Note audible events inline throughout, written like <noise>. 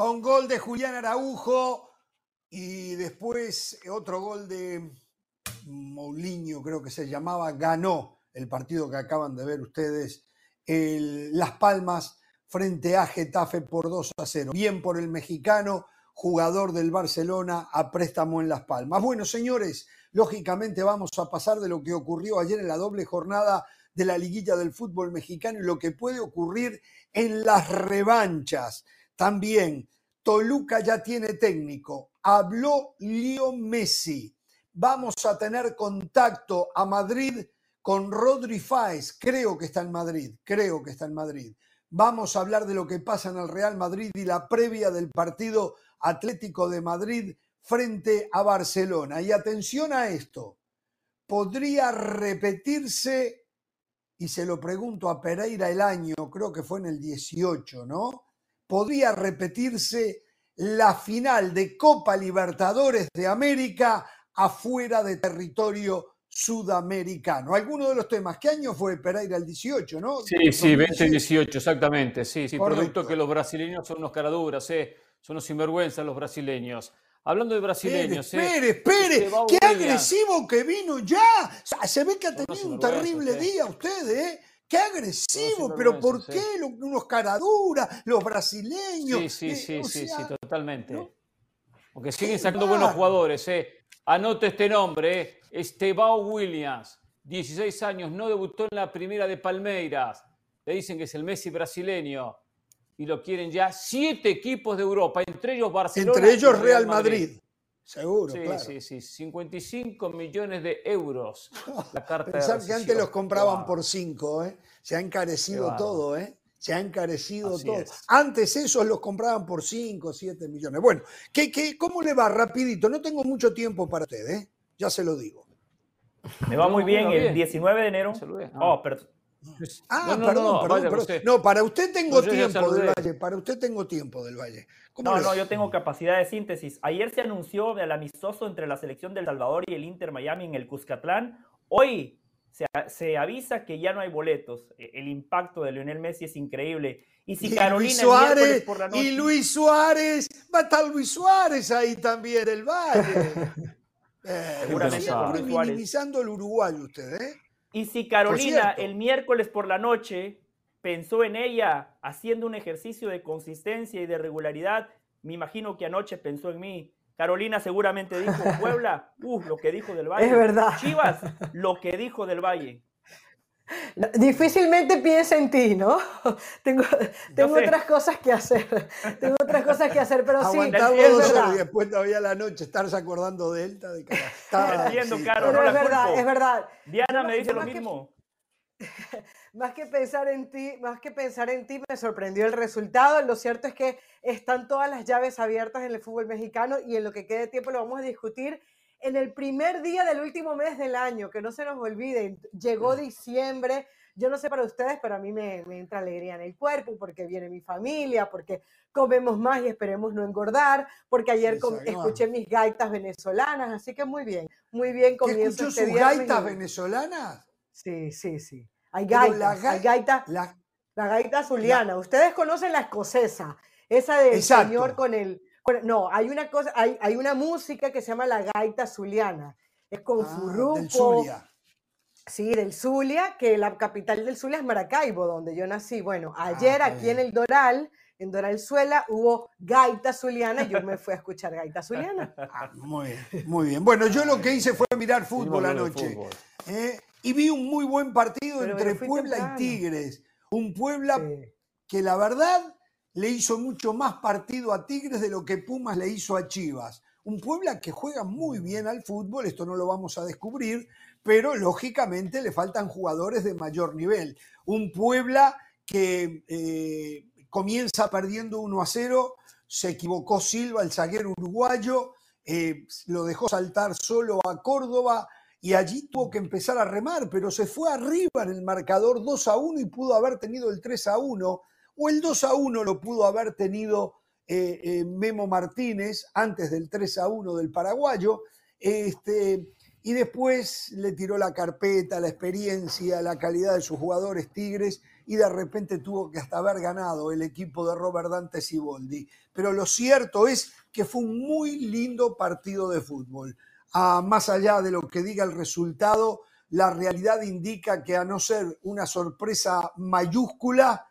con gol de Julián Araujo y después otro gol de Moulinho, creo que se llamaba, ganó el partido que acaban de ver ustedes, Las Palmas frente a Getafe por 2 a 0. Bien por el mexicano, jugador del Barcelona a préstamo en Las Palmas. Bueno, señores, lógicamente vamos a pasar de lo que ocurrió ayer en la doble jornada de la liguilla del fútbol mexicano y lo que puede ocurrir en las revanchas. También, Toluca ya tiene técnico. Habló Leo Messi. Vamos a tener contacto a Madrid con Rodri Fáez. Creo que está en Madrid, creo que está en Madrid. Vamos a hablar de lo que pasa en el Real Madrid y la previa del partido Atlético de Madrid frente a Barcelona. Y atención a esto, podría repetirse, y se lo pregunto a Pereira el año, creo que fue en el 18, ¿no? Podría repetirse la final de Copa Libertadores de América afuera de territorio sudamericano. Alguno de los temas, ¿qué año fue Pereira el 18, no? Sí, sí, 2018, exactamente. Sí, sí, producto que los brasileños son unos caraduras, ¿eh? son unos sinvergüenzas los brasileños. Hablando de brasileños. Espere, espere, espere. qué agresivo que vino ya. Se ve que ha tenido un terrible día usted, ¿eh? Qué agresivo, pero ¿por qué? Unos caraduras, los brasileños. Sí, sí, sí, sí, sí, totalmente. Porque siguen sacando buenos jugadores, ¿eh? Anote este nombre, ¿eh? Estebao Williams, 16 años, no debutó en la primera de Palmeiras. Le dicen que es el Messi brasileño y lo quieren ya siete equipos de Europa, entre ellos Barcelona. Entre ellos Real Madrid. Seguro, sí, claro. Sí, sí, 55 millones de euros. <laughs> La carta Pensar que antes los compraban por 5, ¿eh? Se ha encarecido todo, ¿eh? Se ha encarecido todo. Antes esos los compraban por 5, 7 millones. Bueno, ¿qué, qué, cómo le va? Rapidito, no tengo mucho tiempo para usted, ¿eh? Ya se lo digo. Me va muy bien. El 19 de enero. Oh, perdón. Ah, no, perdón, perdón, No, para usted tengo tiempo del Valle. Para usted tengo tiempo del Valle. No, no, yo tengo capacidad de síntesis. Ayer se anunció el amistoso entre la selección del Salvador y el Inter Miami en el Cuscatlán. Hoy se, se, avisa que ya no hay boletos. E, el impacto de Lionel Messi es increíble. Y si Carolina Suárez, por la noche... y Luis Suárez, va a estar Luis Suárez ahí también del Valle. <laughs> Eh, Seguramente minimizando el uruguayo usted, ¿eh? Y si Carolina el miércoles por la noche pensó en ella haciendo un ejercicio de consistencia y de regularidad, me imagino que anoche pensó en mí. Carolina seguramente dijo, Puebla, <laughs> uh, lo que dijo del Valle. Es verdad. Chivas, lo que dijo del Valle. Difícilmente piensa en ti, ¿no? <laughs> Tengo, tengo otras cosas que hacer. Tengo otras cosas que hacer, pero sí. Es verdad. y después todavía la noche estarse acordando de él. De que <laughs> Entiendo, Caro, no es verdad, es verdad. Diana me dice lo mismo. <laughs> más que pensar en ti, más que pensar en ti, me sorprendió el resultado. Lo cierto es que están todas las llaves abiertas en el fútbol mexicano y en lo que quede tiempo lo vamos a discutir en el primer día del último mes del año, que no se nos olvide, llegó diciembre, yo no sé para ustedes, pero a mí me, entra alegría en el cuerpo porque viene mi familia, porque comemos más y esperemos no engordar, porque ayer escuché mis gaitas venezolanas, así que muy bien, muy bien comienzo este sus gaitas venezolanas? Sí, sí, sí. Hay gaitas, la, hay gaita, la, gaita zuliana. Ustedes conocen la escocesa, esa del señor con el no, hay una cosa, hay, hay, una música que se llama la gaita zuliana. Es con ah, furruco. Del Zulia. Sí, del Zulia, que la capital del Zulia es Maracaibo, donde yo nací. Bueno, ah, ayer aquí en el Doral, en Doralzuela, hubo gaita zuliana y yo me fui a escuchar gaita zuliana. <laughs> Ah, muy bien, muy bien. Bueno, yo lo que hice fue mirar fútbol anoche. ¿eh? y vi un muy buen partido entre Puebla y Tigres. Un Puebla que la verdad le hizo mucho más partido a Tigres de lo que Pumas le hizo a Chivas. Un Puebla que juega muy bien al fútbol, esto no lo vamos a descubrir, pero lógicamente le faltan jugadores de mayor nivel. Un Puebla que eh, comienza perdiendo 1 a 0, se equivocó Silva, el zaguero uruguayo, eh, lo dejó saltar solo a Córdoba y allí tuvo que empezar a remar, pero se fue arriba en el marcador 2 a 1 y pudo haber tenido el 3 a 1 o el 2 a 1 lo pudo haber tenido eh, eh, Memo Martínez antes del 3 a 1 del paraguayo. Este, y después le tiró la carpeta, la experiencia, la calidad de sus jugadores Tigres y de repente tuvo que hasta haber ganado el equipo de Robert Dante Siboldi. Pero lo cierto es que fue un muy lindo partido de fútbol. Más allá de lo que diga el resultado, la realidad indica que a no ser una sorpresa mayúscula,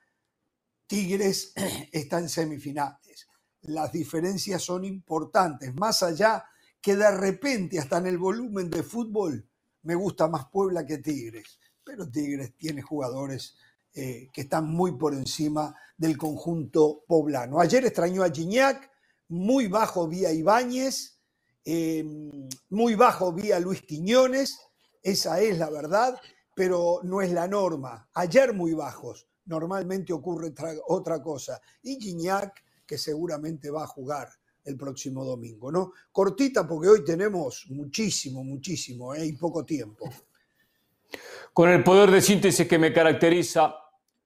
Tigres <clears throat> está en semifinales. Las diferencias son importantes, más allá que de repente hasta en el volumen de fútbol me gusta más Puebla que Tigres, pero Tigres tiene jugadores eh, que están muy por encima del conjunto poblano. Ayer extrañó a Gignac, muy bajo vía Ibáñez, eh, muy bajo vía Luis Quiñones, esa es la verdad, pero no es la norma. Ayer muy bajos, normalmente ocurre otra cosa. Y Gignac, que seguramente va a jugar el próximo domingo, ¿no? Cortita porque hoy tenemos muchísimo, muchísimo ¿eh? y poco tiempo. Con el poder de síntesis que me caracteriza,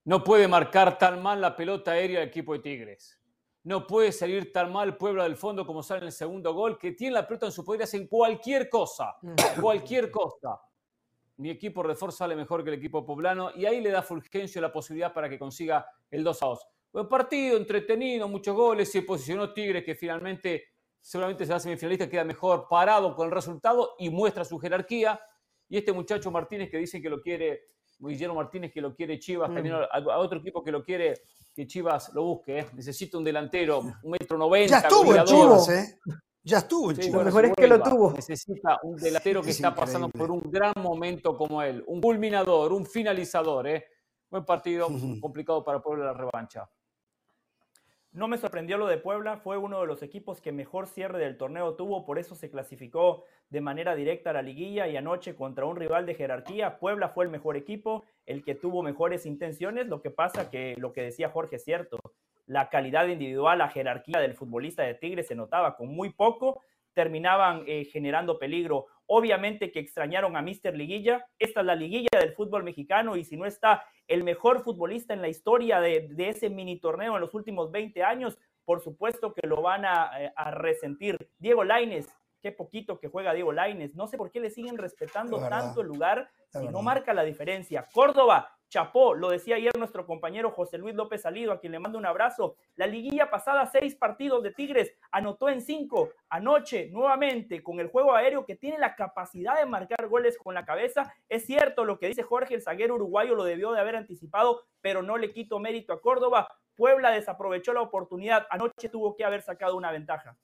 no puede marcar tan mal la pelota aérea el equipo de Tigres. No puede salir tan mal Puebla del fondo como sale en el segundo gol, que tiene la pelota en su poder, hacen cualquier cosa, cualquier cosa. Mi equipo refuerza sale mejor que el equipo poblano y ahí le da Fulgencio la posibilidad para que consiga el 2 a 2. Buen partido, entretenido, muchos goles, se posicionó Tigres que finalmente seguramente será semifinalista, queda mejor parado con el resultado y muestra su jerarquía. Y este muchacho Martínez que dicen que lo quiere, Guillermo Martínez que lo quiere Chivas, mm. también a, otro equipo que lo quiere, que Chivas lo busque. ¿eh? Necesita un delantero, un metro noventa. Ya estuvo en Chivas, ¿eh? Ya estuvo en Chivas. lo mejor es que lo tuvo. Necesita un delantero que está pasando por un gran momento como él. Un culminador, un finalizador. ¿eh? Buen partido, complicado para Puebla la revancha. No me sorprendió lo de Puebla, fue uno de los equipos que mejor cierre del torneo tuvo, por eso se clasificó de manera directa a la liguilla y anoche contra un rival de jerarquía, Puebla fue el mejor equipo, el que tuvo mejores intenciones, lo que pasa que lo que decía Jorge es cierto, la calidad individual, la jerarquía del futbolista de Tigres se notaba con muy poco, terminaban eh, generando peligro. Obviamente que extrañaron a Mister Liguilla. Esta es la liguilla del fútbol mexicano y si no está el mejor futbolista en la historia de, ese mini torneo en los últimos 20 años, por supuesto que lo van a, eh, a resentir. Diego Laines, qué poquito que juega Diego Laines. No sé por qué le siguen respetando tanto el lugar si no marca la diferencia. Córdoba, chapó, lo decía ayer nuestro compañero José Luis López Salido, a quien le mando un abrazo. La liguilla pasada, seis partidos de Tigres, anotó en cinco. Anoche, nuevamente, con el juego aéreo que tiene la capacidad de marcar goles con la cabeza. Es cierto lo que dice Jorge, el zaguero uruguayo lo debió de haber anticipado, pero no le quito mérito a Córdoba. Puebla desaprovechó la oportunidad. Anoche tuvo que haber sacado una ventaja.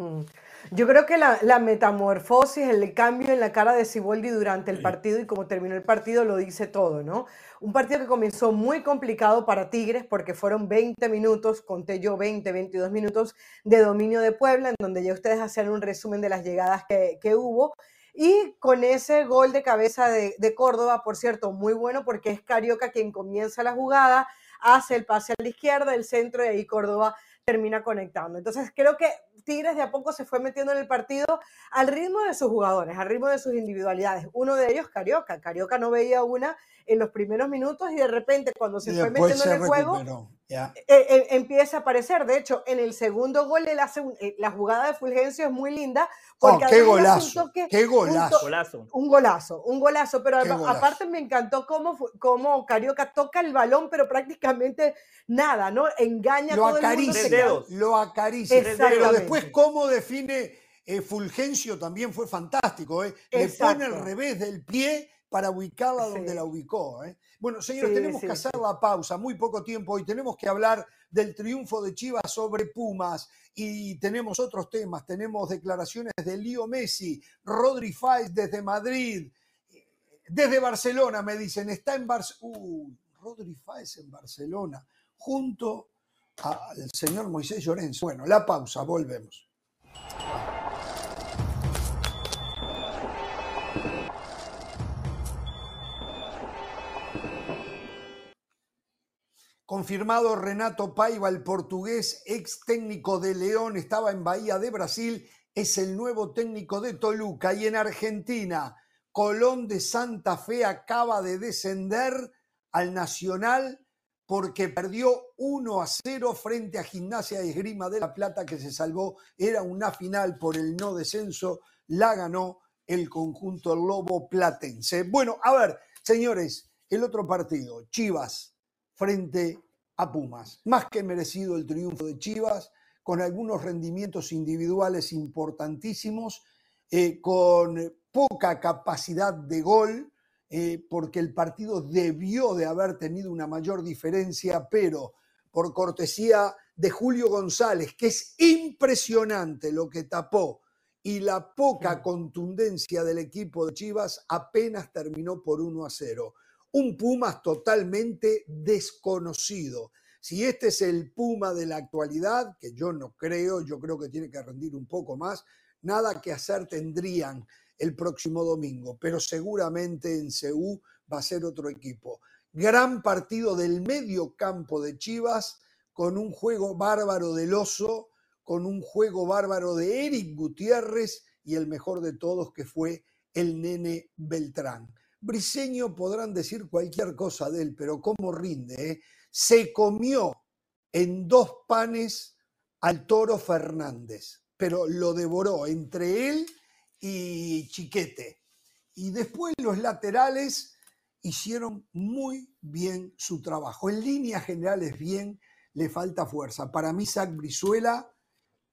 Mm. Yo creo que la, metamorfosis, el cambio en la cara de Siboldi durante el partido y como terminó el partido lo dice todo, ¿no? Un partido que comenzó muy complicado para Tigres porque fueron 20 minutos, conté yo 20, 22 minutos de dominio de Puebla, en donde ya ustedes hacían un resumen de las llegadas que, hubo. Y con ese gol de cabeza de, de Córdoba, por cierto, muy bueno porque es Carioca quien comienza la jugada, hace el pase a la izquierda, el centro y ahí Córdoba termina conectando. Entonces creo que Tigres de a poco se fue metiendo en el partido al ritmo de sus jugadores, al ritmo de sus individualidades. Uno de ellos, Carioca. Carioca no veía una en los primeros minutos y de repente cuando se fue metiendo en el juego, eh, eh, empieza a aparecer. De hecho, en el segundo gol él hace eh, la jugada de Fulgencio es muy linda. Oh, porque qué golazo, qué golazo. Un, golazo, un golazo. Pero aparte me encantó cómo, cómo Carioca toca el balón, pero prácticamente nada, ¿no? Engaña lo todo acaricia, el mundo. Lo acaricia. Pero después cómo define Fulgencio también fue fantástico. ¿eh? Le pone al revés del pie para ubicarla donde la ubicó. ¿eh? Bueno, señores, tenemos que hacer la pausa, muy poco tiempo hoy, tenemos que hablar del triunfo de Chivas sobre Pumas y tenemos otros temas, tenemos declaraciones de Lío Messi, Rodri Fáez desde Madrid, desde Barcelona me dicen, está en Barcelona, uh, Rodri Fáez en Barcelona, junto al señor Moisés Llorenzo. Bueno, la pausa, volvemos. Confirmado Renato Paiva, el portugués, ex técnico de León, estaba en Bahía de Brasil, es el nuevo técnico de Toluca. Y en Argentina, Colón de Santa Fe acaba de descender al Nacional porque perdió 1 a 0 frente a Gimnasia y Esgrima de la Plata, que se salvó. Era una final por el no descenso, la ganó el conjunto Lobo Platense. Bueno, a ver, señores, el otro partido, Chivas frente a Pumas. Más que merecido el triunfo de Chivas, con algunos rendimientos individuales importantísimos, eh, con poca capacidad de gol, eh, porque el partido debió de haber tenido una mayor diferencia, pero por cortesía de Julio González, que es impresionante lo que tapó y la poca contundencia del equipo de Chivas apenas terminó por 1 a 0. Un Pumas totalmente desconocido. Si este es el Puma de la actualidad, que yo no creo, yo creo que tiene que rendir un poco más, nada que hacer tendrían el próximo domingo, pero seguramente en CEU va a ser otro equipo. Gran partido del medio campo de Chivas, con un juego bárbaro del oso, con un juego bárbaro de Eric Gutiérrez y el mejor de todos que fue el nene Beltrán. Briseño podrán decir cualquier cosa de él, pero cómo rinde. Eh? Se comió en dos panes al toro Fernández, pero lo devoró entre él y Chiquete. Y después los laterales hicieron muy bien su trabajo. En líneas generales bien, le falta fuerza. Para mí, Zach Brizuela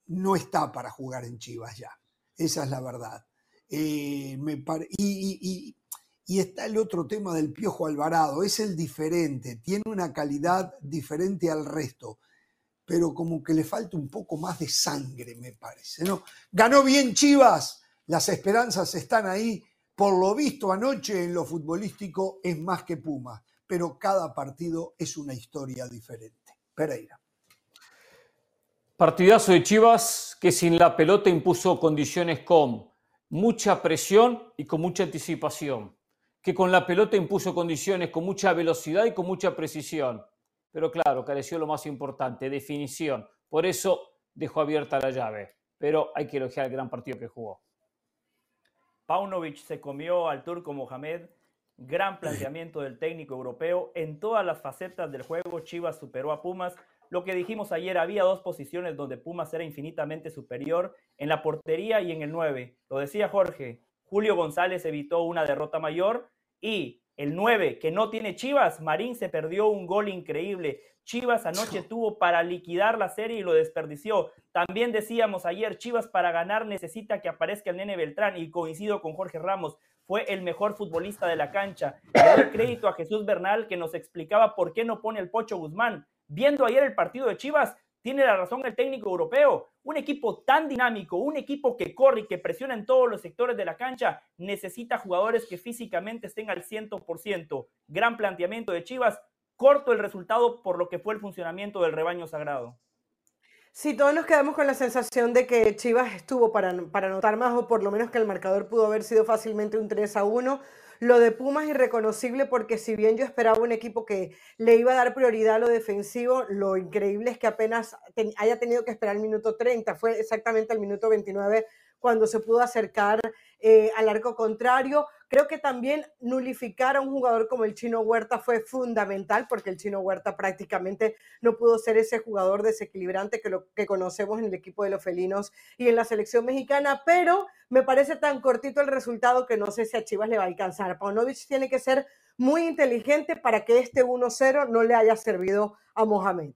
no está para jugar en Chivas ya. Esa es la verdad. Eh, me y, y, está el otro tema del Piojo Alvarado. Es el diferente, tiene una calidad diferente al resto, pero como que le falta un poco más de sangre, me parece. ¿no? Ganó bien Chivas, las esperanzas están ahí. Por lo visto anoche en lo futbolístico es más que Puma, pero cada partido es una historia diferente. Pereira. Partidazo de Chivas que sin la pelota impuso condiciones con mucha presión y con mucha anticipación. Que con la pelota impuso condiciones con mucha velocidad y con mucha precisión. Pero claro, careció lo más importante, definición. Por eso dejó abierta la llave. Pero hay que elogiar el gran partido que jugó. Paunovic se comió al turco Mohamed. Gran <laughs> planteamiento del técnico europeo. En todas las facetas del juego, Chivas superó a Pumas lo que dijimos ayer, había dos posiciones donde Pumas era infinitamente superior, en la portería y en el 9. Lo decía Jorge, Julio González evitó una derrota mayor y el 9 que no tiene Chivas, Marín se perdió un gol increíble. Chivas anoche tuvo para liquidar la serie y lo desperdició. También decíamos ayer, Chivas para ganar necesita que aparezca el nene Beltrán y coincido con Jorge Ramos, fue el mejor futbolista de la cancha. Le doy <coughs> crédito a Jesús Bernal que nos explicaba por qué no pone el Pocho Guzmán. Viendo ayer el partido de Chivas, tiene la razón el técnico europeo. Un equipo tan dinámico, un equipo que corre y que presiona en todos los sectores de la cancha, necesita jugadores que físicamente estén al 100%. Gran planteamiento de Chivas, corto el resultado por lo que fue el funcionamiento del rebaño sagrado. Sí, todos nos quedamos con la sensación de que Chivas estuvo para, para anotar más o por lo menos que el marcador pudo haber sido fácilmente un 3 a 1 lo de Pumas es irreconocible porque si bien yo esperaba un equipo que le iba a dar prioridad a lo defensivo, lo increíble es que apenas haya tenido que esperar el minuto 30, fue exactamente el minuto 29 cuando se pudo acercar eh, al arco contrario. Creo que también nulificar a un jugador como el Chino Huerta fue fundamental porque el Chino Huerta prácticamente no pudo ser ese jugador desequilibrante que, lo, que conocemos en el equipo de los felinos y en la selección mexicana, pero me parece tan cortito el resultado que no sé si a Chivas le va a alcanzar. Paunovic tiene que ser muy inteligente para que este 1-0 no le haya servido a Mohamed.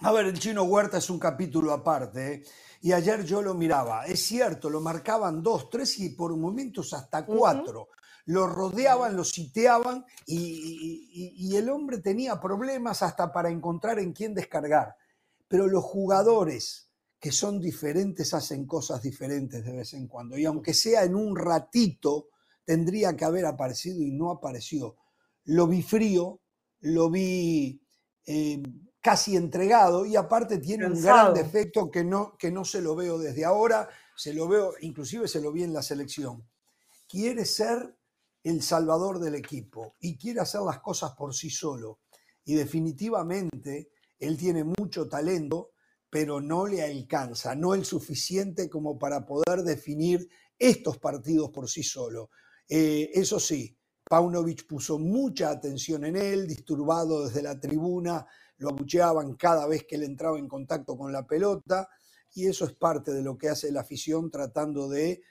A ver, el chino Huerta es un capítulo aparte. ¿eh? Y ayer yo lo miraba. Es cierto, lo marcaban dos, tres y por momentos hasta cuatro. Lo rodeaban, lo sitiaban y, y, el hombre tenía problemas hasta para encontrar en quién descargar. Pero los jugadores que son diferentes hacen cosas diferentes de vez en cuando. Y aunque sea en un ratito, tendría que haber aparecido y no apareció. Lo vi frío, lo vi eh, casi entregado y aparte tiene un gran defecto que no, que no se lo veo desde ahora, se lo veo, inclusive se lo vi en la selección. Quiere ser el salvador del equipo y quiere hacer las cosas por sí solo. Y definitivamente él tiene mucho talento, pero no le alcanza, no el suficiente como para poder definir estos partidos por sí solo. Eh, eso sí, Paunovic puso mucha atención en él, disturbado desde la tribuna, lo abucheaban cada vez que él entraba en contacto con la pelota y eso es parte de lo que hace la afición tratando de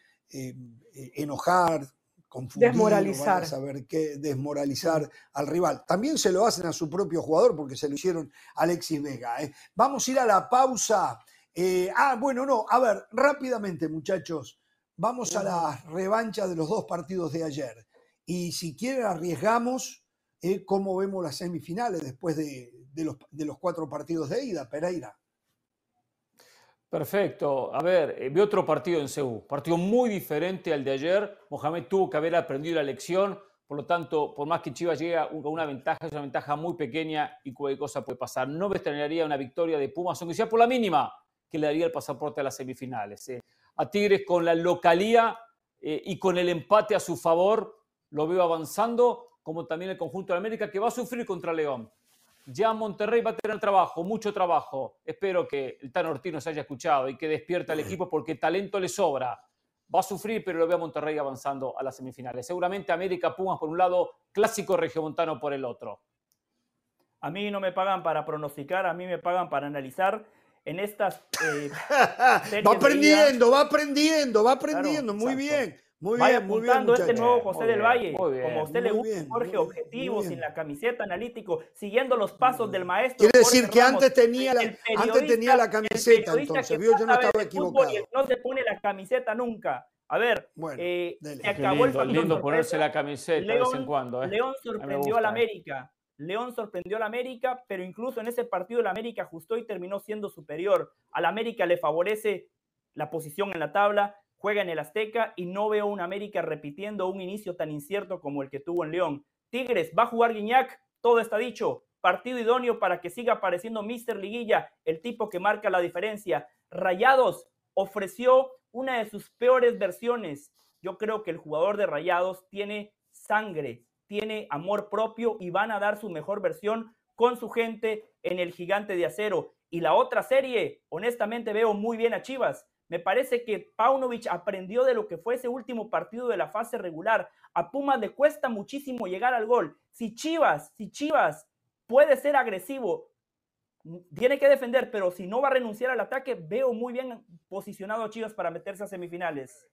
enojar, confundir, desmoralizar. saber qué, desmoralizar al rival. También se lo hacen a su propio jugador porque se lo hicieron Alexis Vega. Vamos a ir a la pausa. ah, bueno, no, a ver, rápidamente muchachos, vamos a la revancha de los dos partidos de ayer. Y si quieren arriesgamos cómo vemos las semifinales después de, los, de los cuatro partidos de ida, Pereira. Perfecto. A ver, eh, vi otro partido en Seúl, partido muy diferente al de ayer. Mohamed tuvo que haber aprendido la lección, por lo tanto, por más que Chivas llegue a una ventaja, es una ventaja muy pequeña y cualquier cosa puede pasar. No me extrañaría una victoria de Pumas, aunque sea por la mínima, que le daría el pasaporte a las semifinales. Eh. A Tigres con la localía eh, y con el empate a su favor, lo veo avanzando, como también el conjunto de América, que va a sufrir contra León. Ya Monterrey va a tener trabajo, mucho trabajo. Espero que el Tan Ortiz nos haya escuchado y que despierta al equipo porque talento le sobra. Va a sufrir, pero lo veo a Monterrey avanzando a las semifinales. Seguramente América Pumas por un lado, clásico regiomontano por el otro. A mí no me pagan para pronosticar, a mí me pagan para analizar en estas. Eh, <laughs> va aprendiendo, va aprendiendo, va aprendiendo, muy bien. Muy Vaya bien, muy este nuevo José del Valle, como a usted le gusta, Jorge, objetivo, sin la camiseta, analítico, siguiendo los pasos del maestro. Quiere decir que antes tenía la, antes tenía la camiseta, entonces, vio, yo no estaba equivocado. No se pone la camiseta nunca. A ver, eh, se acabó lindo, el lindo ponerse la camiseta de vez en cuando. ¿eh? León sorprendió al América. León sorprendió al América, pero incluso en ese partido el América ajustó y terminó siendo superior. Al América le favorece la posición en la tabla, juega en el Azteca y no veo un América repitiendo un inicio tan incierto como el que tuvo en León. Tigres, va a jugar Guiñac, todo está dicho. Partido idóneo para que siga apareciendo Mister Liguilla, el tipo que marca la diferencia. Rayados ofreció una de sus peores versiones. Yo creo que el jugador de Rayados tiene sangre, tiene amor propio y van a dar su mejor versión con su gente en el gigante de acero. Y la otra serie, honestamente veo muy bien a Chivas. Me parece que Paunovic aprendió de lo que fue ese último partido de la fase regular. A Pumas le cuesta muchísimo llegar al gol. Si Chivas, si Chivas puede ser agresivo, tiene que defender, pero si no va a renunciar al ataque, veo muy bien posicionado a Chivas para meterse a semifinales.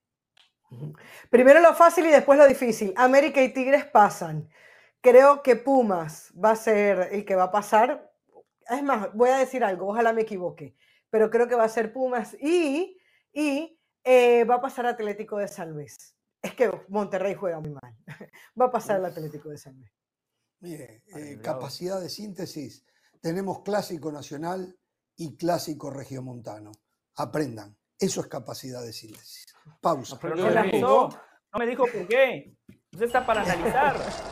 Primero lo fácil y después lo difícil. América y Tigres pasan. Creo que Pumas va a ser el que va a pasar. Es más, voy a decir algo, ojalá me equivoque, pero creo que va a ser Pumas y y eh, va a pasar Atlético de San Luis. Es que Monterrey juega muy mal. <laughs> va a pasar el Atlético de San Luis. Mire, eh, capacidad de síntesis. Tenemos clásico nacional y clásico regiomontano. Aprendan. Eso es capacidad de síntesis. Pausa. Pero no, me no me dijo por qué. Usted está para analizar. <laughs>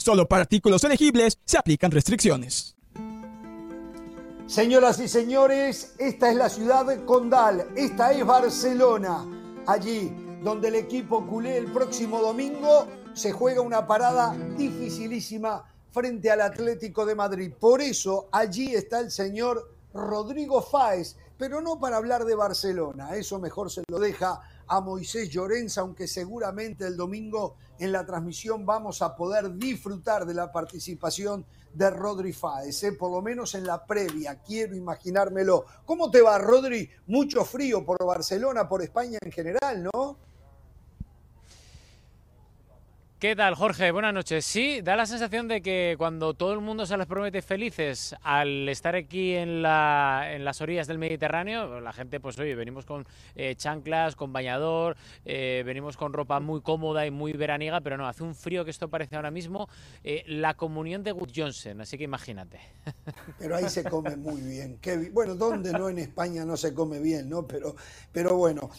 Solo para artículos elegibles se aplican restricciones. Señoras y señores, esta es la ciudad de Condal, esta es Barcelona. Allí donde el equipo culé el próximo domingo se juega una parada dificilísima frente al Atlético de Madrid. Por eso allí está el señor Rodrigo Fáez, pero no para hablar de Barcelona, eso mejor se lo deja a Moisés Llorenza, aunque seguramente el domingo en la transmisión vamos a poder disfrutar de la participación de Rodri Fáez, ¿eh? por lo menos en la previa, quiero imaginármelo. ¿Cómo te va, Rodri? Mucho frío por Barcelona, por España en general, ¿no? ¿Qué tal, Jorge? Buenas noches. Sí, da la sensación de que cuando todo el mundo se les promete felices al estar aquí en, la, en las orillas del Mediterráneo, la gente, pues oye, venimos con eh, chanclas, con bañador, eh, venimos con ropa muy cómoda y muy veraniega, pero no, hace un frío que esto parece ahora mismo eh, la comunión de Wood Johnson, así que imagínate. <laughs> Pero ahí se come muy bien. bueno, ¿dónde no en España no se come bien, no? Pero, pero bueno.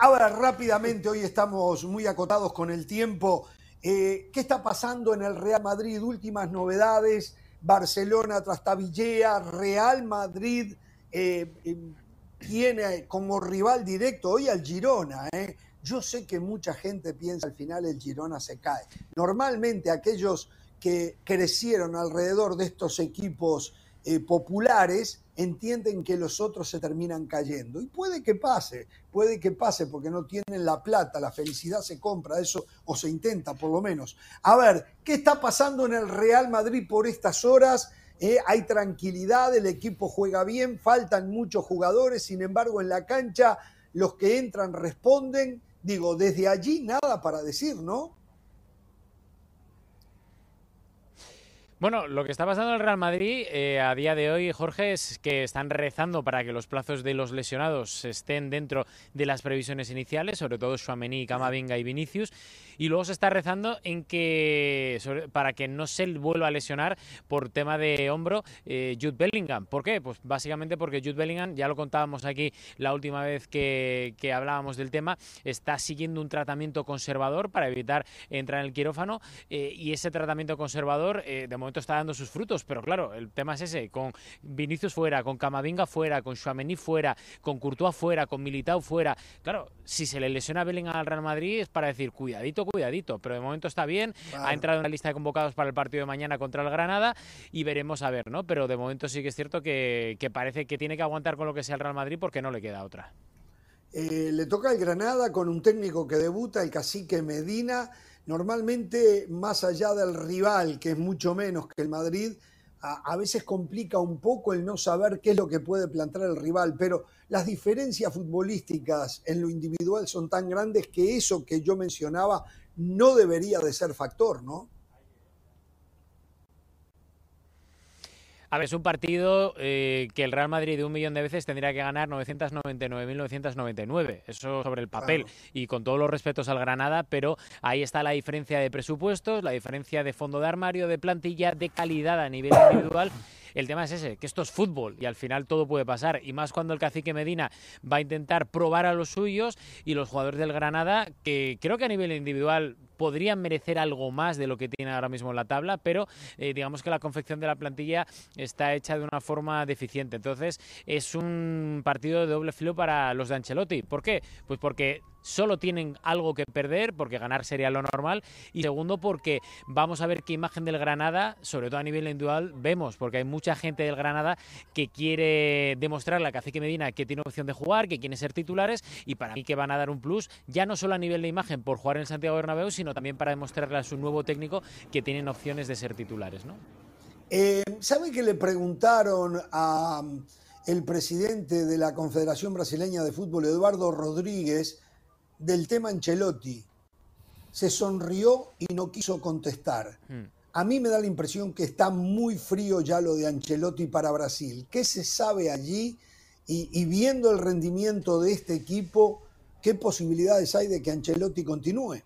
ahora, rápidamente, hoy estamos muy acotados con el tiempo. Eh, ¿Qué está pasando en el Real Madrid? Últimas novedades. Barcelona trastabillea, Real Madrid eh, em, tiene como rival directo hoy al Girona. ¿eh? Yo sé que mucha gente piensa al final el Girona se cae. Normalmente aquellos que crecieron alrededor de estos equipos populares entienden que los otros se terminan cayendo. Y puede que pase, puede que pase porque no tienen la plata, la felicidad se compra, eso o se intenta por lo menos. A ver, ¿qué está pasando en el Real Madrid por estas horas? Eh, hay tranquilidad, el equipo juega bien, faltan muchos jugadores, sin embargo en la cancha los que entran responden. Digo, desde allí nada para decir, ¿no? Bueno, lo que está pasando en el Real Madrid eh, a día de hoy, Jorge, es que están rezando para que los plazos de los lesionados estén dentro de las previsiones iniciales, sobre todo Suamení, Camavinga y Vinicius, y luego se está rezando en que para que no se vuelva a lesionar por tema de hombro eh, Jude Bellingham. ¿Por qué? Pues básicamente porque Jude Bellingham, ya lo contábamos aquí la última vez que, hablábamos del tema, está siguiendo un tratamiento conservador para evitar entrar en el quirófano eh, y ese tratamiento conservador de momento está dando sus frutos, pero claro, el tema es ese, con Vinicius fuera, con Camavinga fuera, con Chouameni fuera, con Courtois fuera, con Militao fuera. Claro, si se le lesiona Bellingham al Real Madrid es para decir, cuidadito, cuidadito, pero de momento está bien, ha entrado en la lista de convocados para el partido de mañana contra el Granada y veremos a ver, ¿no? Pero de momento sí que es cierto que, parece que tiene que aguantar con lo que sea el Real Madrid porque no le queda otra. Eh, le toca el Granada con un técnico que debuta, el cacique Medina, Normalmente, más allá del rival, que es mucho menos que el Madrid, a, veces complica un poco el no saber qué es lo que puede plantear el rival, pero las diferencias futbolísticas en lo individual son tan grandes que eso que yo mencionaba no debería de ser factor, ¿no? A ver, es un partido eh, que el Real Madrid de un millón de veces tendría que ganar 999.999. Eso sobre el papel. Y con todos los respetos al Granada, pero ahí está la diferencia de presupuestos, la diferencia de fondo de armario, de plantilla, de calidad a nivel individual. El tema es ese, que esto es fútbol y al final todo puede pasar. Y más cuando el cacique Medina va a intentar probar a los suyos y los jugadores del Granada, que creo que a nivel individual podrían merecer algo más de lo que tiene ahora mismo en la tabla, pero eh, digamos que la confección de la plantilla está hecha de una forma deficiente. Entonces es un partido de doble filo para los de Ancelotti. ¿Por qué? Pues porque solo tienen algo que perder, porque ganar sería lo normal, y segundo, porque vamos a ver qué imagen del Granada, sobre todo a nivel individual, vemos, porque hay mucha gente del Granada que quiere demostrarle a Cacique Medina que tiene opción de jugar, que quiere ser titulares, y para mí que van a dar un plus, ya no solo a nivel de imagen por jugar en Santiago Bernabéu, sino también para demostrarle a su nuevo técnico que tienen opciones de ser titulares, ¿no? Eh, ¿Sabe que le preguntaron a mm, el presidente de la Confederación Brasileña de Fútbol, Eduardo Rodríguez, del tema Ancelotti. Se sonrió y no quiso contestar. Hmm. A mí me da la impresión que está muy frío ya lo de Ancelotti para Brasil. ¿Qué se sabe allí? Y, viendo el rendimiento de este equipo, ¿qué posibilidades hay de que Ancelotti continúe?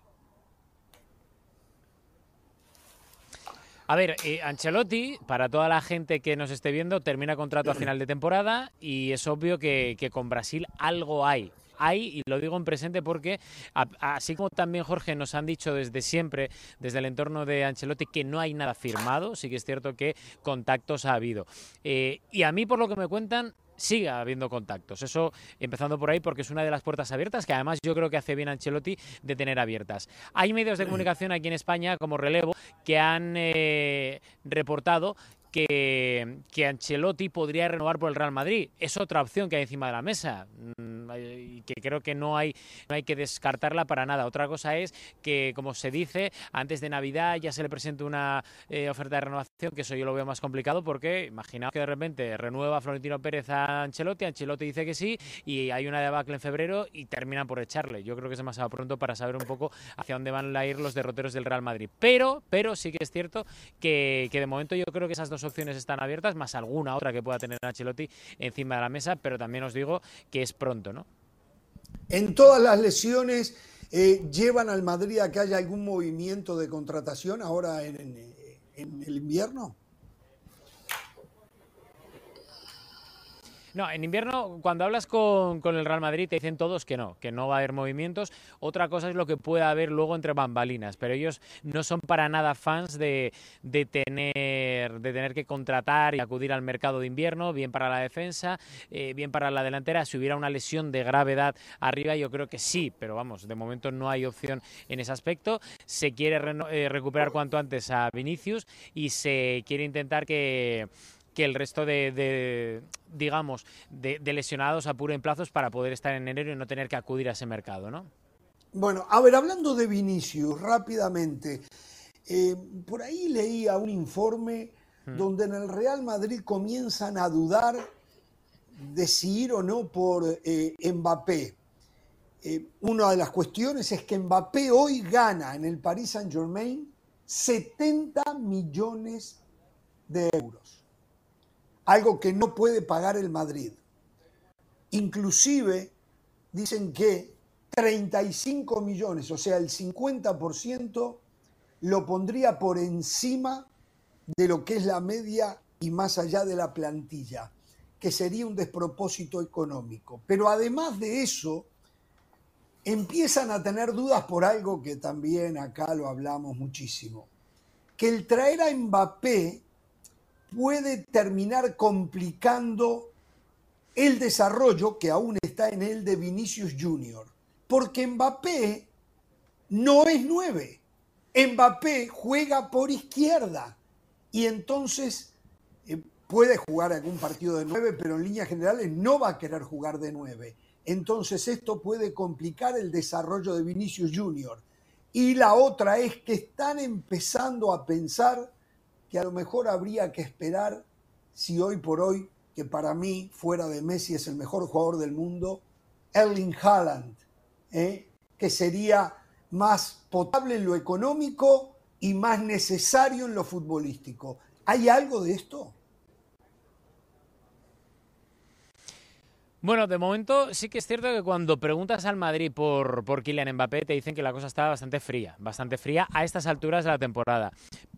A ver, eh, Ancelotti, para toda la gente que nos esté viendo, termina contrato a final de temporada y es obvio que con Brasil algo hay hay, y lo digo en presente porque, así como también Jorge nos han dicho desde siempre, desde el entorno de Ancelotti, que no hay nada firmado, sí que es cierto que contactos ha habido. Eh, y a mí, por lo que me cuentan, sigue habiendo contactos. Eso empezando por ahí porque es una de las puertas abiertas que además yo creo que hace bien Ancelotti de tener abiertas. Hay medios de comunicación aquí en España como Relevo que han eh, reportado que, que Ancelotti podría renovar por el Real Madrid. Es otra opción que hay encima de la mesa mm, y que creo que no hay, no hay que descartarla para nada. Otra cosa es que, como se dice, antes de Navidad ya se le presente una eh, oferta de renovación, que eso yo lo veo más complicado porque imaginaos que de repente renueva Florentino Pérez a Ancelotti, Ancelotti dice que sí y hay una debacle en febrero y terminan por echarle. Yo creo que es demasiado pronto para saber un poco hacia dónde van a ir los derroteros del Real Madrid. Pero, pero sí que es cierto que, que de momento yo creo que esas dos opciones están abiertas, más alguna otra que pueda tener Ancelotti encima de la mesa, pero también os digo que es pronto, ¿no? En todas las lesiones eh, llevan al Madrid a que haya algún movimiento de contratación ahora en el invierno. No, en invierno, cuando hablas con, el Real Madrid, te dicen todos que no, que no va a haber movimientos. Otra cosa es lo que pueda haber luego entre bambalinas, pero ellos no son para nada fans de, tener, de tener que contratar y acudir al mercado de invierno, bien para la defensa, eh, bien para la delantera. Si hubiera una lesión de gravedad arriba, yo creo que sí, pero vamos, de momento no hay opción en ese aspecto. Se quiere eh, recuperar cuanto antes a Vinicius y se quiere intentar que que el resto de, digamos, de, lesionados apuren plazos para poder estar en enero y no tener que acudir a ese mercado, ¿no? Bueno, a ver, hablando de Vinicius, rápidamente, eh, por ahí leía un informe hmm. donde en el Real Madrid comienzan a dudar de si ir o no por eh, Mbappé. Eh, una de las cuestiones es que Mbappé hoy gana en el Paris Saint Germain 70 millones de euros algo que no puede pagar el Madrid. Inclusive dicen que 35 millones, o sea, el 50%, lo pondría por encima de lo que es la media y más allá de la plantilla, que sería un despropósito económico. Pero además de eso, empiezan a tener dudas por algo que también acá lo hablamos muchísimo, que el traer a Mbappé puede terminar complicando el desarrollo que aún está en él de Vinicius Junior. Porque Mbappé no es nueve. Mbappé juega por izquierda y entonces eh, puede jugar algún partido de nueve, pero en líneas generales no va a querer jugar de nueve. Entonces esto puede complicar el desarrollo de Vinicius Junior. Y la otra es que están empezando a pensar que a lo mejor habría que esperar si hoy por hoy, que para mí fuera de Messi es el mejor jugador del mundo, Erling Haaland, ¿eh? que sería más potable en lo económico y más necesario en lo futbolístico. ¿Hay algo de esto? Bueno, de momento sí que es cierto que cuando preguntas al Madrid por, por Kylian Mbappé te dicen que la cosa está bastante fría, bastante fría a estas alturas de la temporada.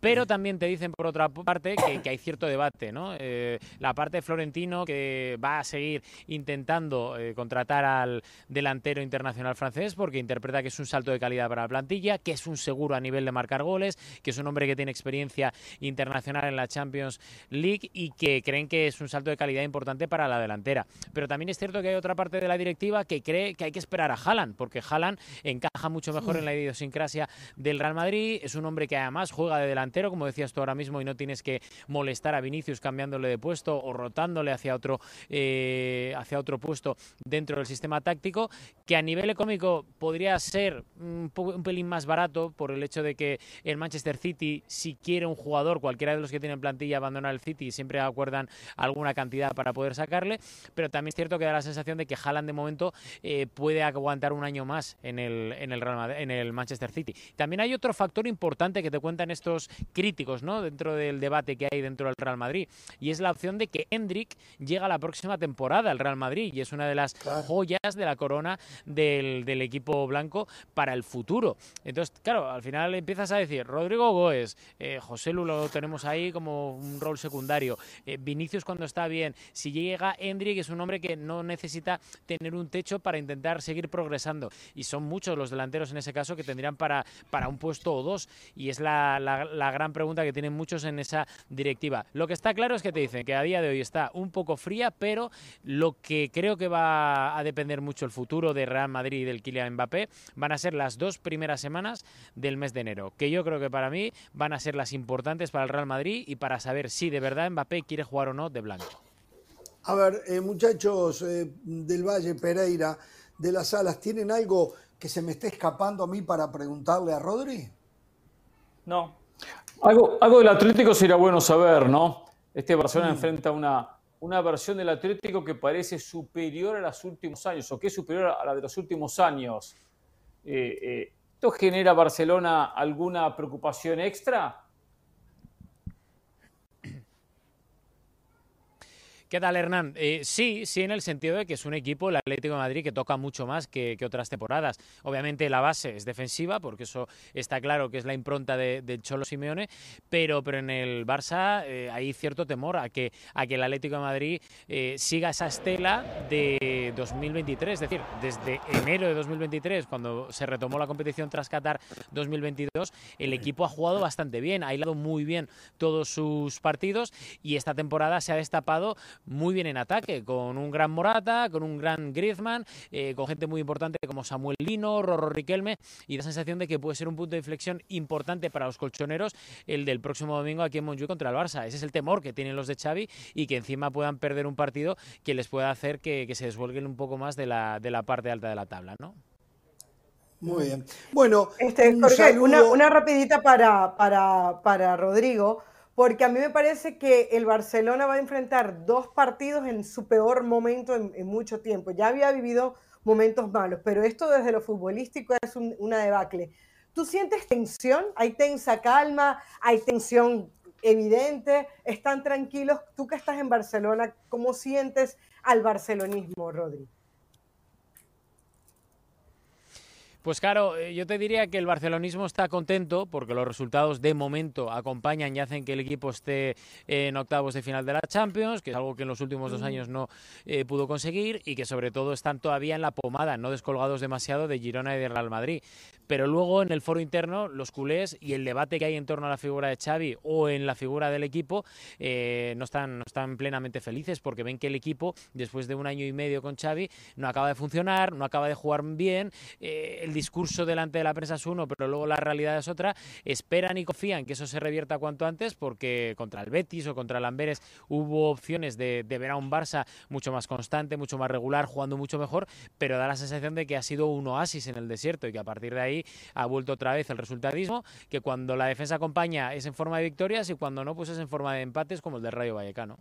Pero también te dicen por otra parte que, hay cierto debate, ¿no? Eh, la parte de Florentino que va a seguir intentando eh, contratar al delantero internacional francés porque interpreta que es un salto de calidad para la plantilla, que es un seguro a nivel de marcar goles, que es un hombre que tiene experiencia internacional en la Champions League y que creen que es un salto de calidad importante para la delantera. Pero también es cierto que hay otra parte de la directiva que cree que hay que esperar a Haaland, porque Haaland encaja mucho mejor en la idiosincrasia del Real Madrid, es un hombre que además juega de delantero, como decías tú ahora mismo, y no tienes que molestar a Vinicius cambiándole de puesto o rotándole hacia otro, eh, hacia otro puesto dentro del sistema táctico, que a nivel económico podría ser un, pelín más barato por el hecho de que el Manchester City, si quiere un jugador, cualquiera de los que tienen plantilla abandonar el City, siempre acuerdan alguna cantidad para poder sacarle, pero también es cierto que da la sensación de que Haaland de momento eh, puede aguantar un año más en, el en el Manchester City. También hay otro factor importante que te cuentan estos críticos ¿no? dentro del debate que hay dentro del Real Madrid y es la opción de que Hendrik llega la próxima temporada al Real Madrid y es una de las joyas de la corona del, equipo blanco para el futuro. Entonces, claro, al final empiezas a decir, Rodrigo Goes, eh, José Lu lo tenemos ahí como un rol secundario, eh, Vinicius cuando está bien, si llega Hendrik es un hombre que no necesita tener un techo para intentar seguir progresando. Y son muchos los delanteros en ese caso que tendrían para, para un puesto o dos. Y es la, la gran pregunta que tienen muchos en esa directiva. Lo que está claro es que te dicen que a día de hoy está un poco fría, pero lo que creo que va a depender mucho el futuro de Real Madrid y del Kylian Mbappé van a ser las dos primeras semanas del mes de enero, que yo creo que para mí van a ser las importantes para el Real Madrid y para saber si de verdad Mbappé quiere jugar o no de blanco. A ver, eh, muchachos eh, del Valle Pereira, de las Alas, ¿tienen algo que se me esté escapando a mí para preguntarle a Rodri? No. Algo, algo del Atlético sería bueno saber, ¿no? Este Barcelona mm. enfrenta una, una versión del Atlético que parece superior a los últimos años, o que es superior a la de los últimos años. Eh, ¿Esto genera Barcelona alguna preocupación extra? ¿Qué tal, Hernán? Eh, sí, sí, en el sentido de que es un equipo, el Atlético de Madrid, que toca mucho más que, otras temporadas. Obviamente la base es defensiva, porque eso está claro que es la impronta de, Cholo Simeone, pero, pero en el Barça eh, hay cierto temor a que, a que el Atlético de Madrid eh, siga esa estela de 2023, es decir, desde enero de 2023, cuando se retomó la competición tras Qatar 2022, el equipo ha jugado bastante bien, ha hilado muy bien todos sus partidos y esta temporada se ha destapado muy bien en ataque, con un gran Morata, con un gran Griezmann, eh, con gente muy importante como Samuel Lino, Rorro Riquelme, y da sensación de que puede ser un punto de inflexión importante para los colchoneros el del próximo domingo aquí en Montjuic contra el Barça. Ese es el temor que tienen los de Xavi y que encima puedan perder un partido que les pueda hacer que, se desvuelguen un poco más de la, de la parte alta de la tabla, ¿no? Muy bien. Bueno, este, una, una, rapidita para, para, para Rodrigo porque a mí me parece que el Barcelona va a enfrentar dos partidos en su peor momento en, mucho tiempo. Ya había vivido momentos malos, pero esto desde lo futbolístico es una debacle. ¿Tú sientes tensión? ¿Hay tensa calma? ¿Hay tensión evidente? ¿Están tranquilos? Tú que estás en Barcelona, ¿cómo sientes al barcelonismo, Rodri? Pues claro, eh, yo te diría que el barcelonismo está contento porque los resultados de momento acompañan y hacen que el equipo esté en octavos de final de la Champions, que es algo que en los últimos dos años no eh, pudo conseguir y que sobre todo están todavía en la pomada, no descolgados demasiado de Girona y de Real Madrid. Pero luego en el foro interno, los culés y el debate que hay en torno a la figura de Xavi o en la figura del equipo eh, no, están, no están plenamente felices porque ven que el equipo, después de un año y medio con Xavi, no acaba de funcionar, no acaba de jugar bien. el discurso delante de la prensa es uno, pero luego la realidad es otra. Esperan y confían que eso se revierta cuanto antes porque contra el Betis o contra el Amberes hubo opciones de, ver a un Barça mucho más constante, mucho más regular, jugando mucho mejor, pero da la sensación de que ha sido un oasis en el desierto y que a partir de ahí ha vuelto otra vez el resultadismo, que cuando la defensa acompaña es en forma de victorias y cuando no, pues es en forma de empates como el del Rayo Vallecano.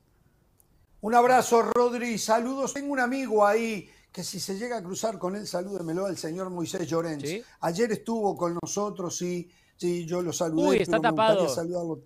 Un abrazo, Rodri. Saludos. Tengo un amigo ahí que si se llega a cruzar con él, salúdemelo al señor Moisés Llorens. Ayer estuvo con nosotros y sí, yo lo saludé. Uy, está tapado.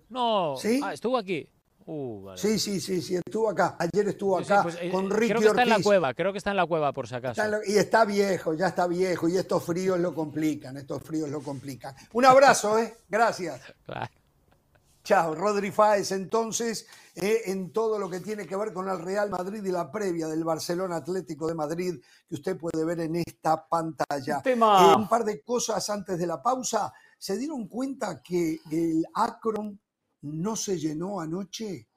No, ¿Sí? Ah, estuvo aquí. Uh, sí, sí, sí, sí, estuvo acá. Ayer estuvo acá pues, eh, con Ricky Creo que está en la cueva, creo que está en la cueva por si acaso. y está viejo, ya está viejo, y estos fríos lo complican, estos fríos lo complican. Un abrazo, ¿eh? Gracias. <laughs> Chao, Rodri Fáez, entonces, eh, en todo lo que tiene que ver con el Real Madrid y la previa del Barcelona Atlético de Madrid, que usted puede ver en esta pantalla. Un, eh, un par de cosas antes de la pausa. ¿Se dieron cuenta que el Akron no se llenó anoche?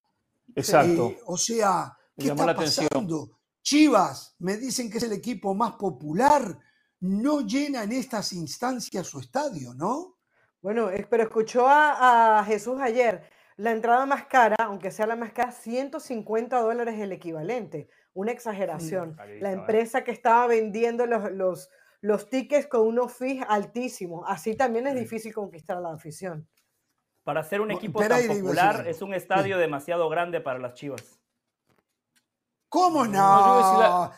Exacto. Eh, o sea, ¿qué está pasando? Chivas, me dicen que es el equipo más popular, no llena en estas instancias su estadio, ¿no? Bueno, pero escuchó a, Jesús ayer. La entrada más cara, aunque sea la más cara, 150 dólares el equivalente. Una exageración. la ¿eh? empresa que estaba vendiendo los, los, los tickets con unos fees altísimos. Así también es difícil conquistar la afición. Para ser un equipo tan popular, es un estadio demasiado grande para las Chivas. ¿Cómo no?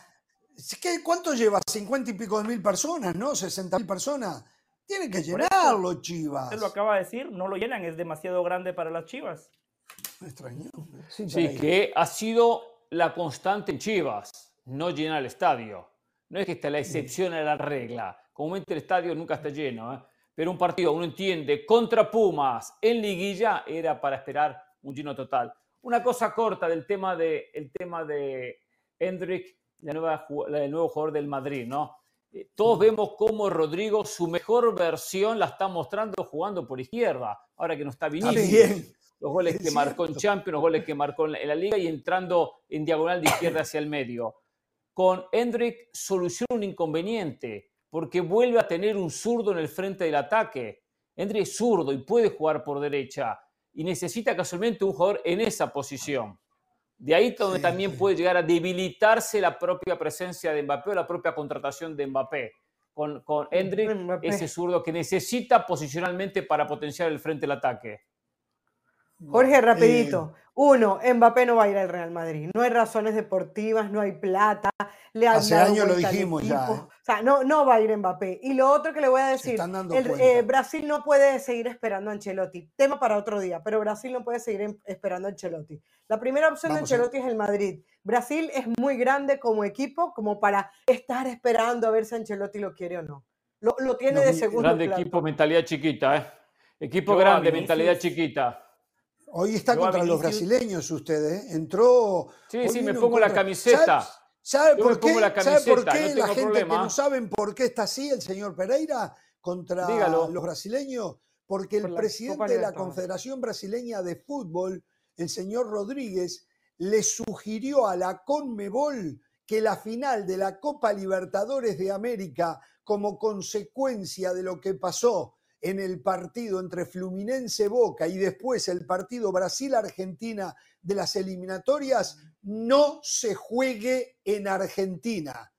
¿Cuánto lleva? 50 y pico de mil personas, ¿no? 60 mil personas. Tienen que llenarlo, Chivas. Usted lo acaba de decir, no lo llenan, es demasiado grande para las Chivas. extraño. Sí, que ha sido la constante en Chivas, no llenar el estadio. No es que esté la excepción a la regla. Comúnmente el estadio nunca está lleno, ¿eh? Pero un partido, uno entiende, contra Pumas en liguilla era para esperar un lleno total. Una cosa corta del tema de, el tema de Hendrik, la nueva, el nuevo jugador del Madrid, ¿no? eh, todos vemos cómo Rodrigo, su mejor versión, la está mostrando jugando por izquierda, ahora que no está Vinicius. Los goles que marcó en Champions, los goles que marcó en la Liga y entrando en diagonal de izquierda hacia el medio. Con Hendrik soluciona un inconveniente, porque vuelve a tener un zurdo en el frente del ataque. Hendrik es zurdo y puede jugar por derecha y necesita casualmente un jugador en esa posición. De ahí donde también puede llegar a debilitarse la propia presencia de Mbappé o la propia contratación de Mbappé. Con, con Hendrik, ese zurdo que necesita posicionalmente para potenciar el frente del ataque. Jorge, rapidito. Uno, Mbappé no va a ir al Real Madrid. No hay razones deportivas, no hay plata. Le Hace años lo dijimos ya. ¿eh? O sea, no, no va a ir Mbappé. Y lo otro que le voy a decir, eh, Brasil no puede seguir esperando a Ancelotti. Tema para otro día, pero Brasil no puede seguir esperando a Ancelotti. La primera opción de Ancelotti es el Madrid. Brasil es muy grande como equipo como para estar esperando a ver si Ancelotti lo quiere o no. Lo, tiene de segundo Grande equipo, mentalidad chiquita, ¿eh? Equipo grande, mentalidad chiquita. Hoy está contra los brasileños usted, ¿eh? Entró. Sí, sí, me pongo la camiseta. ¿Sabe, por qué? La por qué la gente que no saben por qué está así el señor Pereira contra los brasileños? Porque el presidente de la Confederación Brasileña de Fútbol, el señor Rodríguez, le sugirió a la Conmebol que la final de la Copa Libertadores de América, como consecuencia de lo que pasó en el partido entre Fluminense Boca y después el partido Brasil-Argentina de las eliminatorias no se juegue en Argentina.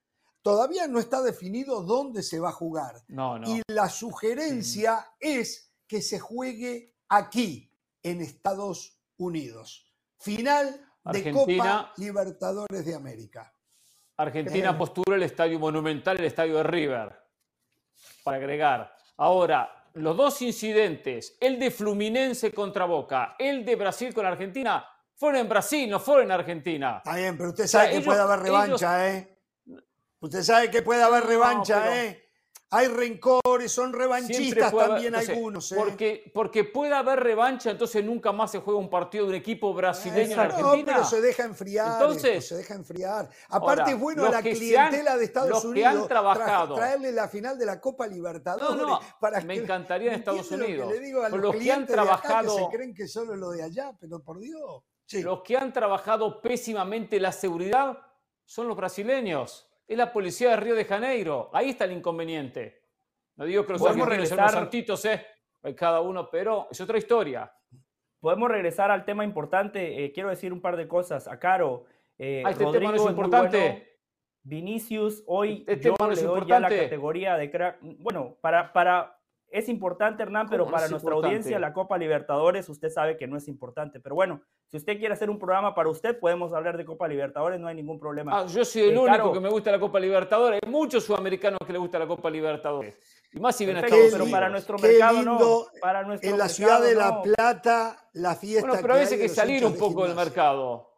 Todavía no está definido dónde se va a jugar. Y la sugerencia es que se juegue aquí, en Estados Unidos. Final de Copa Libertadores de América. Argentina postura el estadio monumental, el estadio de River, para agregar. Ahora, los dos incidentes, el de Fluminense contra Boca, el de Brasil con Argentina, fueron en Brasil, no fueron en Argentina. Está bien, pero usted sabe que puede haber revancha, ¿eh? Usted sabe que puede haber revancha, ¿eh? Hay rencores, son revanchistas también algunos. ¿eh? Porque, porque puede haber revancha, entonces nunca más se juega un partido de un equipo brasileño en Argentina. No, pero se deja enfriar. Entonces, se deja enfriar. Aparte es bueno la clientela de Estados Unidos han trabajado, traerle la final de la Copa Libertadores. No, para me encantaría en Estados Unidos. le digo a los, que han trabajado, se creen que solo lo de allá, pero por Dios. Los que han trabajado pésimamente la seguridad son los brasileños es la policía de Río de Janeiro. Ahí está el inconveniente. No digo que los argentinos son los santitos, ¿eh? Cada uno, pero es otra historia. Podemos regresar al tema importante. Eh, quiero decir un par de cosas. A Caro, eh, ah, este tema no es importante. Vinicius, hoy este yo le doy ya la categoría de crack. Bueno, para, para es importante, Hernán, pero para nuestra audiencia la Copa Libertadores usted sabe que no es importante. Pero bueno, si usted quiere hacer un programa para usted, podemos hablar de Copa Libertadores, no hay ningún problema. Ah, yo soy el eh, único que me gusta la Copa Libertadores. Hay muchos sudamericanos que les gusta la Copa Libertadores. Y más si viene a Estados Pero para nuestro mercado no. Para nuestro en la ciudad de La Plata, la fiesta. Bueno, pero a veces hay que salir un poco del mercado.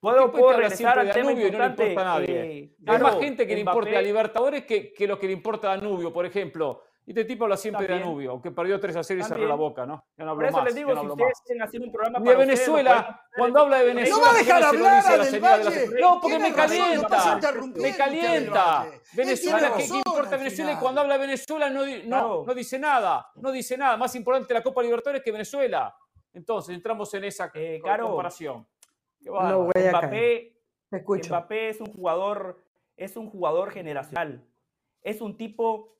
Puedo, puedo regresar al tema importante. No le importa a nadie. Eh, hay más gente que le importa a Libertadores que, que lo que le importa a Danubio, por ejemplo. Y este tipo habla siempre de Danubio, aunque perdió 3 a 0 y cerró la boca, ¿no? Ya no Por eso les digo, si ustedes quieren hacer un programa para De Venezuela, cuando habla de Venezuela. No va a dejar hablar a del Valle. No, porque me calienta. Me calienta. Venezuela, ¿qué, importa Venezuela? Y cuando habla de Venezuela no, no, no dice nada. No dice nada. Más importante la Copa Libertadores que Venezuela. Entonces, entramos en esa eh, comparación. No voy a Mbappé, Mbappé es un jugador, es un jugador generacional. Es un tipo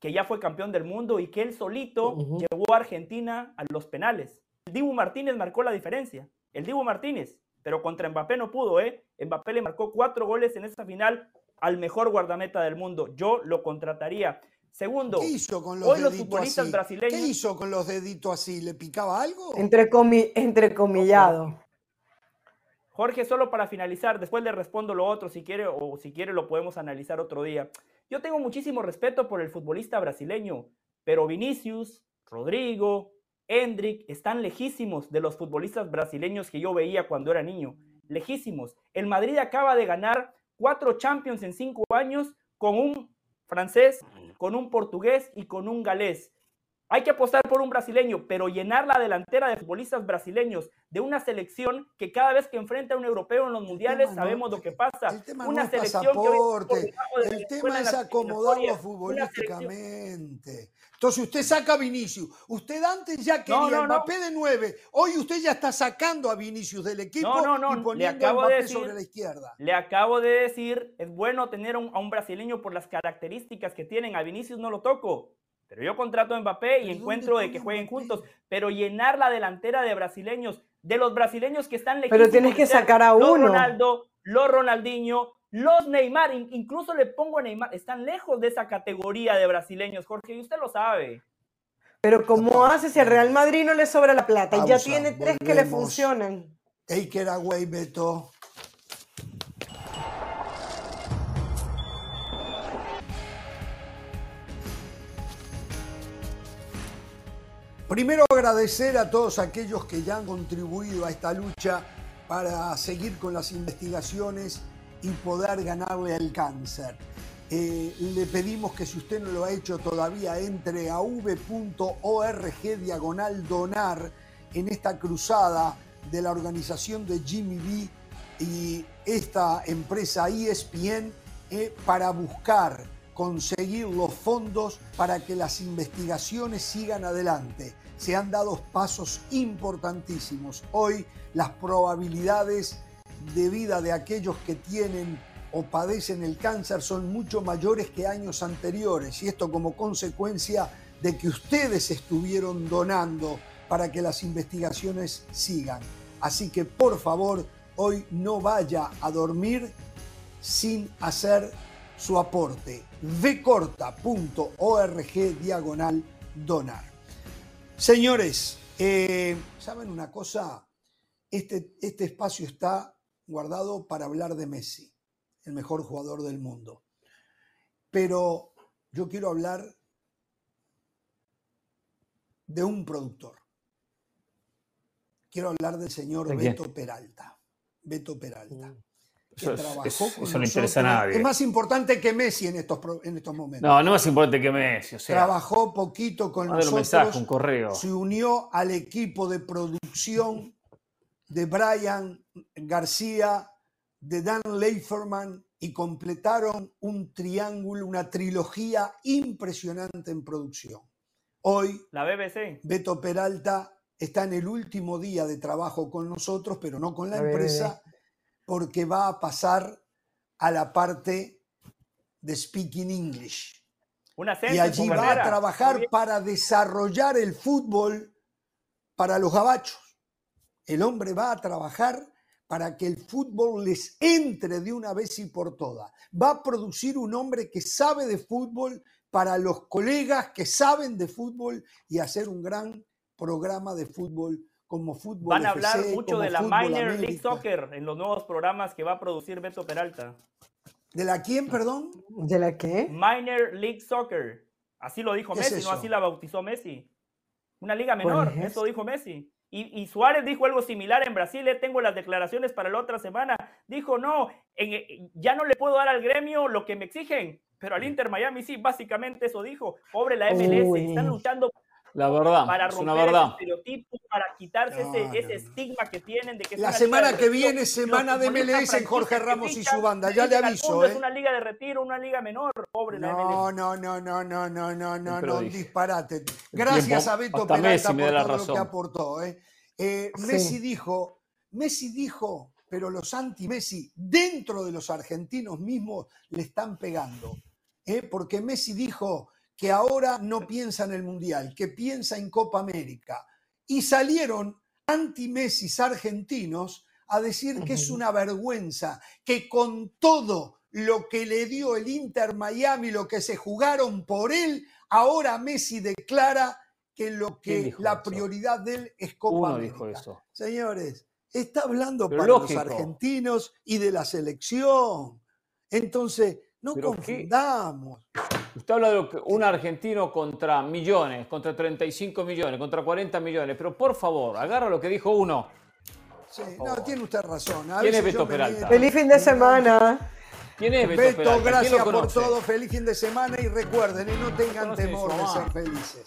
que ya fue campeón del mundo y que él solito llevó a Argentina a los penales. El Dibu Martínez marcó la diferencia. El Dibu Martínez, pero contra Mbappé no pudo, ¿eh? Mbappé le marcó cuatro goles en esa final al mejor guardameta del mundo. Yo lo contrataría. Segundo, ¿qué hizo con los, deditos futbolistas brasileños. ¿Qué hizo con los deditos así? ¿Le picaba algo? Entre entrecomillado. Jorge, solo para finalizar, después le respondo lo otro si quiere o si quiere lo podemos analizar otro día. Yo tengo muchísimo respeto por el futbolista brasileño, pero Vinicius, Rodrigo, Hendrik están lejísimos de los futbolistas brasileños que yo veía cuando era niño. Lejísimos. El Madrid acaba de ganar cuatro Champions en cinco años con un francés, con un portugués y con un galés. Hay que apostar por un brasileño, pero llenar la delantera de futbolistas brasileños de una selección que cada vez que enfrenta a un europeo en los mundiales sabemos lo que pasa. El tema una no es pasaporte, el tema es acomodarlo futbolísticamente. Entonces usted saca a Vinicius. Usted antes ya quería no, Mbappé de 9. Hoy usted ya está sacando a Vinicius del equipo y poniendo a Mbappé sobre la izquierda. Le acabo de decir, es bueno tener a un brasileño por las características que tienen. A Vinicius no lo toco. Pero yo contrato a Mbappé y encuentro de que jueguen juntos. Pero llenar la delantera de brasileños, de los brasileños que están. Pero tienes que sacar a uno. Los Ronaldo, los Ronaldinho, los Neymar, incluso le pongo a Neymar, están lejos de esa categoría de brasileños, Jorge, y usted lo sabe. Pero ¿cómo hace si al Real Madrid no le sobra la plata? y ya tiene tres que le funcionan. Take it away, Beto. Primero agradecer a todos aquellos que ya han contribuido a esta lucha para seguir con las investigaciones y poder ganarle al cáncer. Eh, le pedimos que si usted no lo ha hecho todavía, entre a v.org diagonal donar en esta cruzada de la organización de Jimmy B y esta empresa ESPN eh, para buscar conseguir los fondos para que las investigaciones sigan adelante se han dado pasos importantísimos. Hoy las probabilidades de vida de aquellos que tienen o padecen el cáncer son mucho mayores que años anteriores y esto como consecuencia de que ustedes estuvieron donando para que las investigaciones sigan. Así que por favor, hoy no vaya a dormir sin hacer su aporte. vcorta.org diagonal donar. Señores, eh, ¿saben una cosa? Este, este espacio está guardado para hablar de Messi, el mejor jugador del mundo. Pero yo quiero hablar de un productor. Quiero hablar del señor Beto Peralta. Beto Peralta. Mm. Eso, no interesa a nadie. Es más importante que Messi en estos, en estos momentos. No, no es más importante que Messi. Trabajó poquito con nosotros. Un mensaje, un correo. Se unió al equipo de producción de Brian García, de Dan Leiferman y completaron un triángulo, una trilogía impresionante en producción. Hoy, la BBC. Beto Peralta está en el último día de trabajo con nosotros, pero no con la, empresa porque va a pasar a la parte de Speaking English. y allí va a trabajar para desarrollar el fútbol para los gabachos. El hombre va a trabajar para que el fútbol les entre de una vez y por todas. Va a producir un hombre que sabe de fútbol para los colegas que saben de fútbol y hacer un gran programa de fútbol como fútbol. Van a hablar mucho de la Minor League Soccer en los nuevos programas que va a producir Beto Peralta. ¿De la quién, perdón? ¿De la qué? Minor League Soccer. Así lo dijo Messi, no así la bautizó Messi. Una liga menor, eso dijo Messi. Y, Suárez dijo algo similar en Brasil, le tengo las declaraciones para la otra semana. Dijo, no, ya no le puedo dar al gremio lo que me exigen, pero al Inter Miami sí, básicamente eso dijo. Pobre la MLS, están luchando la verdad, para romper una verdad. estereotipo, quitarse no, ese, no, ese estigma que tienen de que La semana que viene, semana de MLS en Jorge Ramos y su banda, ya le aviso. Es ¿eh? una liga de retiro, una liga menor, pobre la MLS. No, no, no, no, no, no, no, no, disparate. Gracias a Beto Peralta por todo razón. lo que aportó. Eh. Eh, sí. Messi dijo, Messi dijo, pero los anti-Messi dentro de los argentinos mismos le están pegando. Eh, porque Messi dijo que ahora no piensa en el Mundial, que piensa en Copa América. Y salieron anti-Messi argentinos a decir que es una vergüenza, que con todo lo que le dio el Inter Miami, lo que se jugaron por él, ahora Messi declara que lo que la prioridad de él es Copa América. eso. Señores, está hablando para los argentinos y de la selección. Entonces, no confundamos. Usted habla de un argentino contra millones, contra 35 millones, contra 40 millones, pero por favor, agarra lo que dijo uno. Sí, no, tiene usted razón. ¿Quién es Beto Peralta? Feliz fin de semana. ¿Quién es Beto, Beto Peralta? gracias por todo. Feliz fin de semana y recuerden, y no tengan temor de ser felices.